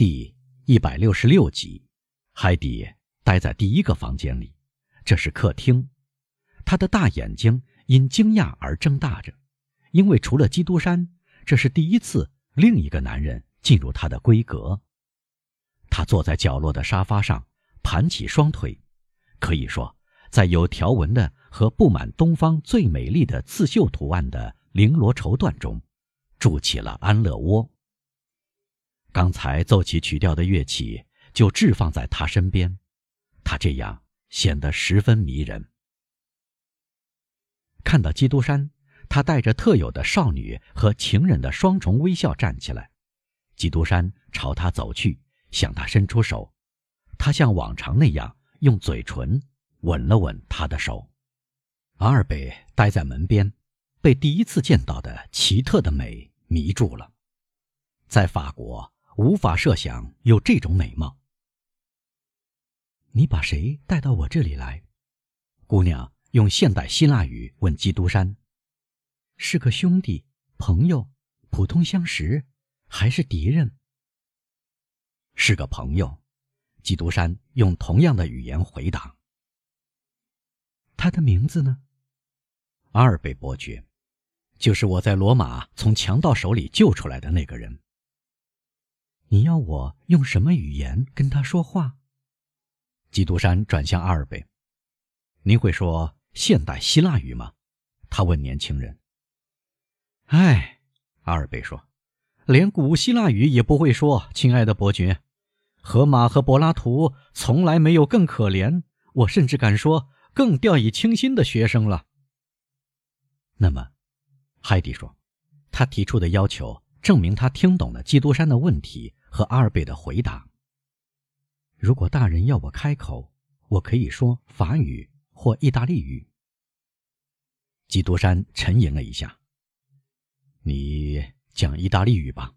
第一百六十六集，海底待在第一个房间里，这是客厅。他的大眼睛因惊讶而睁大着，因为除了基督山，这是第一次另一个男人进入他的闺阁。他坐在角落的沙发上，盘起双腿，可以说，在有条纹的和布满东方最美丽的刺绣图案的绫罗绸缎中，筑起了安乐窝。刚才奏起曲调的乐器就置放在他身边，他这样显得十分迷人。看到基督山，他带着特有的少女和情人的双重微笑站起来。基督山朝他走去，向他伸出手，他像往常那样用嘴唇吻了吻他的手。阿尔贝待在门边，被第一次见到的奇特的美迷住了。在法国，无法设想有这种美貌。你把谁带到我这里来，姑娘？用现代希腊语问基督山：“是个兄弟、朋友、普通相识，还是敌人？”是个朋友，基督山用同样的语言回答。他的名字呢？阿尔贝伯爵，就是我在罗马从强盗手里救出来的那个人。你要我用什么语言跟他说话？基督山转向阿尔贝：“您会说？”现代希腊语吗？他问年轻人。哎，阿尔贝说，连古希腊语也不会说。亲爱的伯爵，荷马和柏拉图从来没有更可怜，我甚至敢说更掉以轻心的学生了。那么，海蒂说，他提出的要求证明他听懂了基督山的问题和阿尔贝的回答。如果大人要我开口，我可以说法语。或意大利语。基督山沉吟了一下。你讲意大利语吧，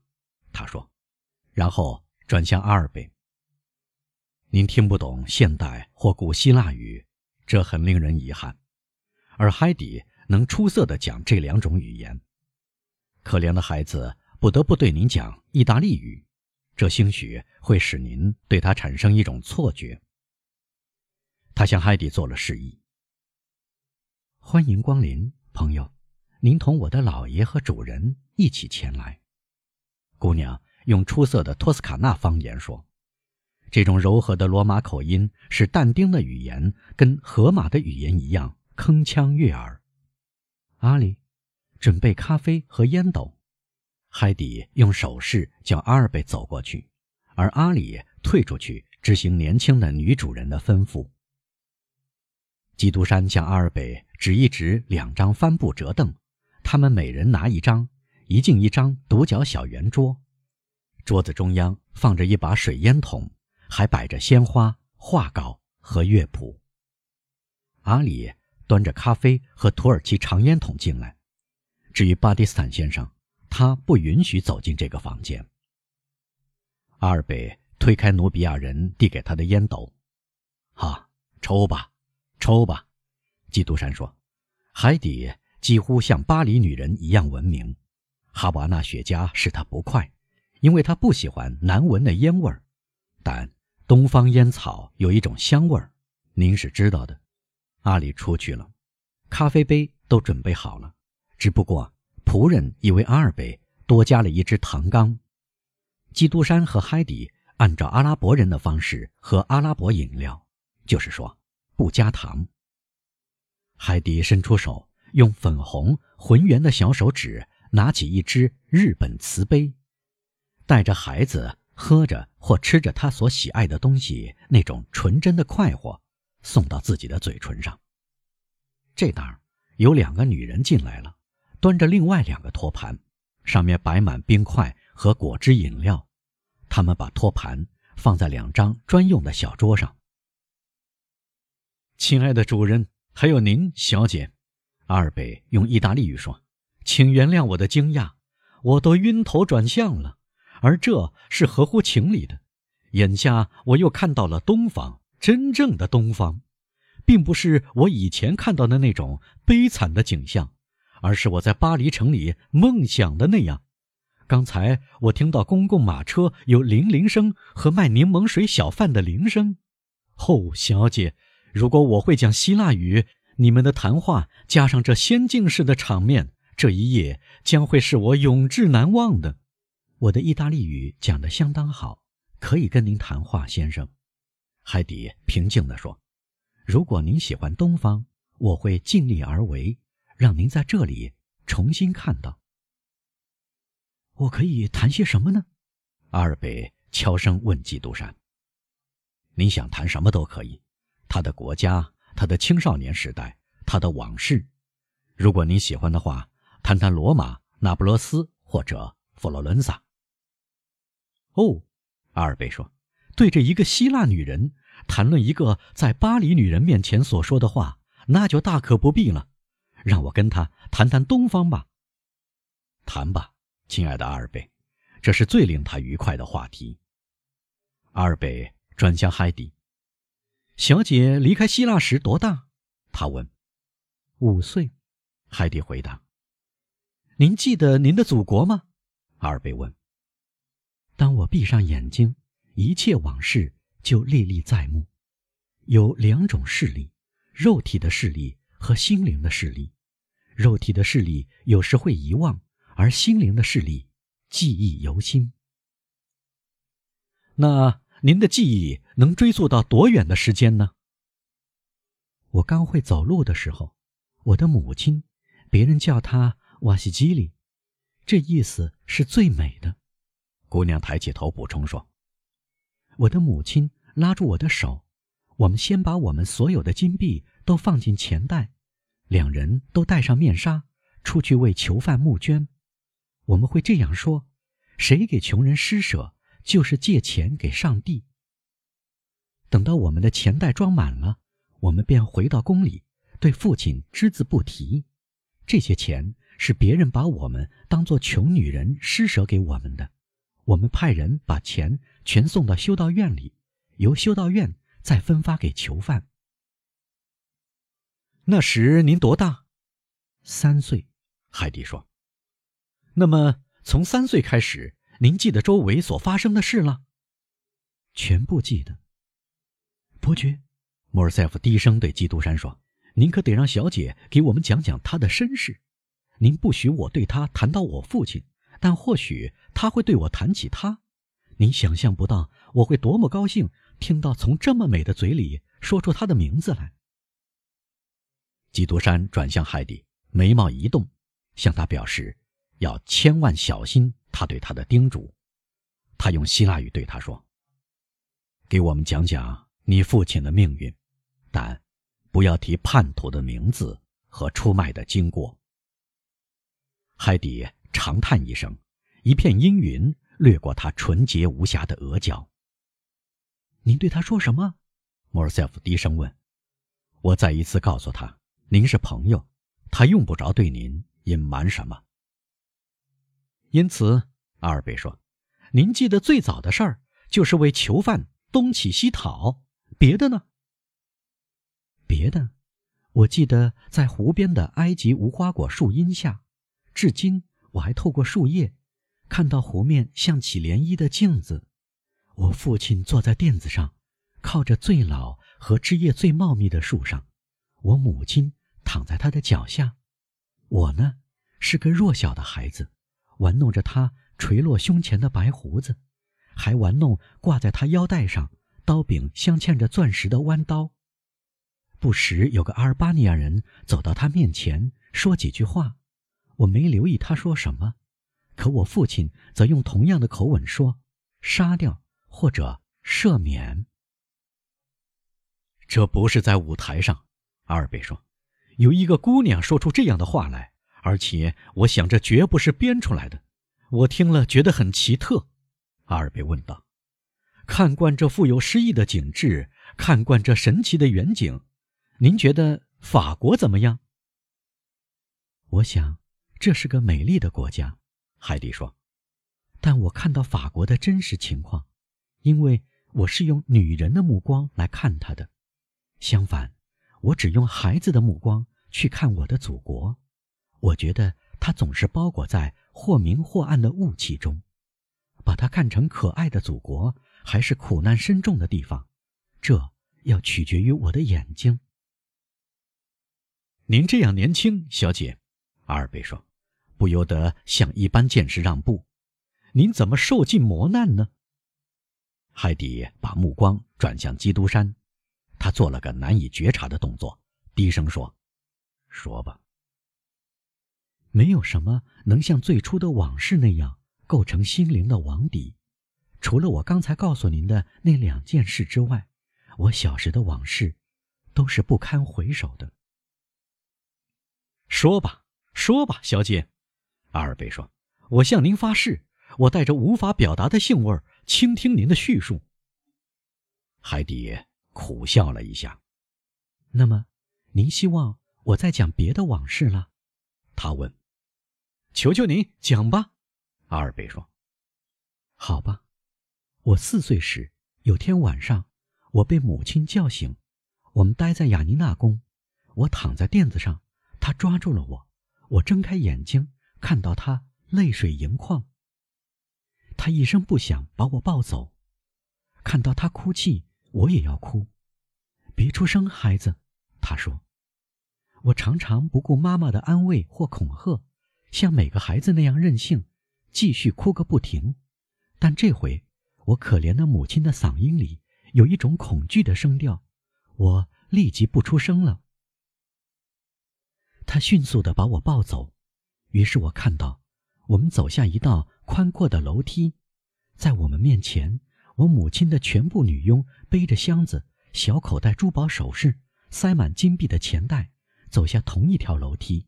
他说，然后转向阿尔贝。您听不懂现代或古希腊语，这很令人遗憾。而海底能出色的讲这两种语言。可怜的孩子不得不对您讲意大利语，这兴许会使您对他产生一种错觉。他向海底做了示意。欢迎光临，朋友，您同我的老爷和主人一起前来。姑娘用出色的托斯卡纳方言说：“这种柔和的罗马口音使但丁的语言跟荷马的语言一样铿锵悦耳。”阿里，准备咖啡和烟斗。海底用手势叫阿尔贝走过去，而阿里退出去执行年轻的女主人的吩咐。基督山向阿尔贝指一指两张帆布折凳，他们每人拿一张，一进一张独角小圆桌。桌子中央放着一把水烟筒，还摆着鲜花、画稿和乐谱。阿里端着咖啡和土耳其长烟筒进来。至于巴蒂斯坦先生，他不允许走进这个房间。阿尔贝推开努比亚人递给他的烟斗，“好，抽吧。”抽吧，基督山说。海底几乎像巴黎女人一样文明。哈瓦那雪茄使他不快，因为他不喜欢难闻的烟味儿。但东方烟草有一种香味儿，您是知道的。阿里出去了，咖啡杯都准备好了，只不过仆人以为阿尔贝多加了一只糖缸。基督山和海底按照阿拉伯人的方式喝阿拉伯饮料，就是说。不加糖。海迪伸出手，用粉红浑圆的小手指拿起一只日本瓷杯，带着孩子喝着或吃着他所喜爱的东西那种纯真的快活，送到自己的嘴唇上。这当有两个女人进来了，端着另外两个托盘，上面摆满冰块和果汁饮料。他们把托盘放在两张专用的小桌上。亲爱的主人，还有您，小姐，阿尔贝用意大利语说：“请原谅我的惊讶，我都晕头转向了。而这是合乎情理的。眼下我又看到了东方，真正的东方，并不是我以前看到的那种悲惨的景象，而是我在巴黎城里梦想的那样。刚才我听到公共马车有铃铃声和卖柠檬水小贩的铃声。哦，小姐，如果我会讲希腊语，你们的谈话加上这仙境式的场面，这一夜将会是我永志难忘的。我的意大利语讲得相当好，可以跟您谈话，先生。”海底平静地说。“如果您喜欢东方，我会尽力而为，让您在这里重新看到。我可以谈些什么呢？”阿尔贝悄声问基督山。你想谈什么都可以，他的国家，他的青少年时代，他的往事。如果您喜欢的话，谈谈罗马、那不勒斯或者佛罗伦萨。哦，阿尔贝说，对着一个希腊女人谈论一个在巴黎女人面前所说的话，那就大可不必了。让我跟他谈谈东方吧。谈吧，亲爱的阿尔贝，这是最令他愉快的话题。阿尔贝。转向海底，小姐离开希腊时多大？他问。五岁，海底回答。您记得您的祖国吗？阿尔贝问。当我闭上眼睛，一切往事就历历在目。有两种视力：肉体的视力和心灵的视力。肉体的视力有时会遗忘，而心灵的视力记忆犹新。那。您的记忆能追溯到多远的时间呢？我刚会走路的时候，我的母亲，别人叫她瓦西基里，这意思是最美的。姑娘抬起头补充说：“我的母亲拉住我的手，我们先把我们所有的金币都放进钱袋，两人都戴上面纱，出去为囚犯募捐。我们会这样说：谁给穷人施舍？”就是借钱给上帝。等到我们的钱袋装满了，我们便回到宫里，对父亲只字不提。这些钱是别人把我们当做穷女人施舍给我们的，我们派人把钱全送到修道院里，由修道院再分发给囚犯。那时您多大？三岁，海蒂说。那么从三岁开始。您记得周围所发生的事了？全部记得。伯爵，莫尔塞夫低声对基督山说：“您可得让小姐给我们讲讲她的身世。您不许我对她谈到我父亲，但或许她会对我谈起他。您想象不到我会多么高兴听到从这么美的嘴里说出他的名字来。”基督山转向海底，眉毛一动，向他表示要千万小心。他对他的叮嘱，他用希腊语对他说：“给我们讲讲你父亲的命运，但不要提叛徒的名字和出卖的经过。”海底长叹一声，一片阴云掠过他纯洁无瑕的额角。“您对他说什么？”莫尔塞夫低声问。“我再一次告诉他，您是朋友，他用不着对您隐瞒什么。”因此，阿尔贝说：“您记得最早的事儿，就是为囚犯东起西讨。别的呢？别的，我记得在湖边的埃及无花果树荫下，至今我还透过树叶，看到湖面像起涟漪的镜子。我父亲坐在垫子上，靠着最老和枝叶最茂密的树上；我母亲躺在他的脚下。我呢，是个弱小的孩子。”玩弄着他垂落胸前的白胡子，还玩弄挂在他腰带上刀柄镶嵌着钻石的弯刀。不时有个阿尔巴尼亚人走到他面前说几句话，我没留意他说什么，可我父亲则用同样的口吻说：“杀掉或者赦免。”这不是在舞台上，阿尔贝说，有一个姑娘说出这样的话来。而且，我想这绝不是编出来的。我听了觉得很奇特。阿尔贝问道：“看惯这富有诗意的景致，看惯这神奇的远景，您觉得法国怎么样？”我想，这是个美丽的国家。海蒂说：“但我看到法国的真实情况，因为我是用女人的目光来看它的。相反，我只用孩子的目光去看我的祖国。”我觉得它总是包裹在或明或暗的雾气中。把它看成可爱的祖国，还是苦难深重的地方，这要取决于我的眼睛。您这样年轻，小姐，阿尔贝说，不由得向一般见识让步。您怎么受尽磨难呢？海底把目光转向基督山，他做了个难以觉察的动作，低声说：“说吧。没有什么能像最初的往事那样。”构成心灵的网底，除了我刚才告诉您的那两件事之外，我小时的往事都是不堪回首的。说吧，说吧，小姐，阿尔贝说：“我向您发誓，我带着无法表达的兴味倾听您的叙述。”海底苦笑了一下。那么，您希望我再讲别的往事了？他问。求求您讲吧。阿尔贝说：“好吧，我四岁时有天晚上，我被母亲叫醒。我们待在雅尼娜宫，我躺在垫子上，她抓住了我。我睁开眼睛，看到她泪水盈眶。她一声不响把我抱走。看到她哭泣，我也要哭。别出声，孩子，他说。我常常不顾妈妈的安慰或恐吓，像每个孩子那样任性。”继续哭个不停，但这回我可怜的母亲的嗓音里有一种恐惧的声调，我立即不出声了。他迅速地把我抱走，于是我看到我们走下一道宽阔的楼梯，在我们面前，我母亲的全部女佣背着箱子、小口袋珠宝首饰、塞满金币的钱袋，走下同一条楼梯，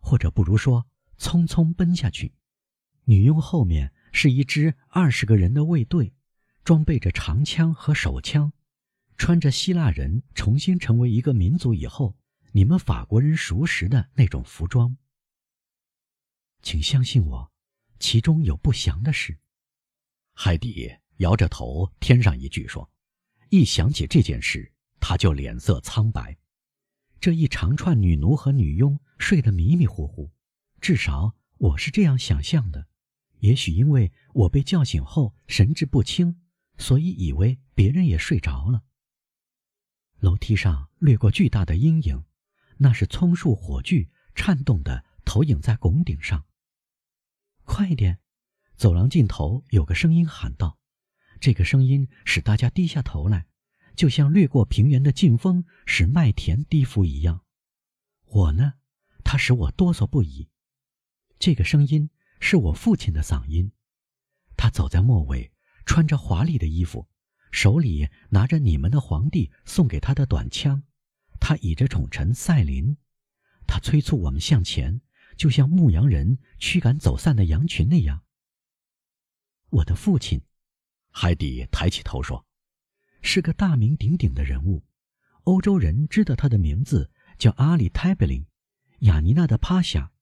或者不如说，匆匆奔下去。女佣后面是一支二十个人的卫队，装备着长枪和手枪，穿着希腊人重新成为一个民族以后你们法国人熟识的那种服装。请相信我，其中有不祥的事。海底摇着头，添上一句说：“一想起这件事，他就脸色苍白。这一长串女奴和女佣睡得迷迷糊糊，至少我是这样想象的。”也许因为我被叫醒后神志不清，所以以为别人也睡着了。楼梯上掠过巨大的阴影，那是葱树火炬颤动的投影在拱顶上。快点！走廊尽头有个声音喊道：“这个声音使大家低下头来，就像掠过平原的劲风使麦田低伏一样。”我呢，它使我哆嗦不已。这个声音。是我父亲的嗓音，他走在末尾，穿着华丽的衣服，手里拿着你们的皇帝送给他的短枪，他倚着宠臣赛琳，他催促我们向前，就像牧羊人驱赶走散的羊群那样。我的父亲，海底抬起头说，是个大名鼎鼎的人物，欧洲人知道他的名字叫阿里泰贝林，雅尼娜的趴下。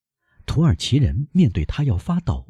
土耳其人面对他要发抖。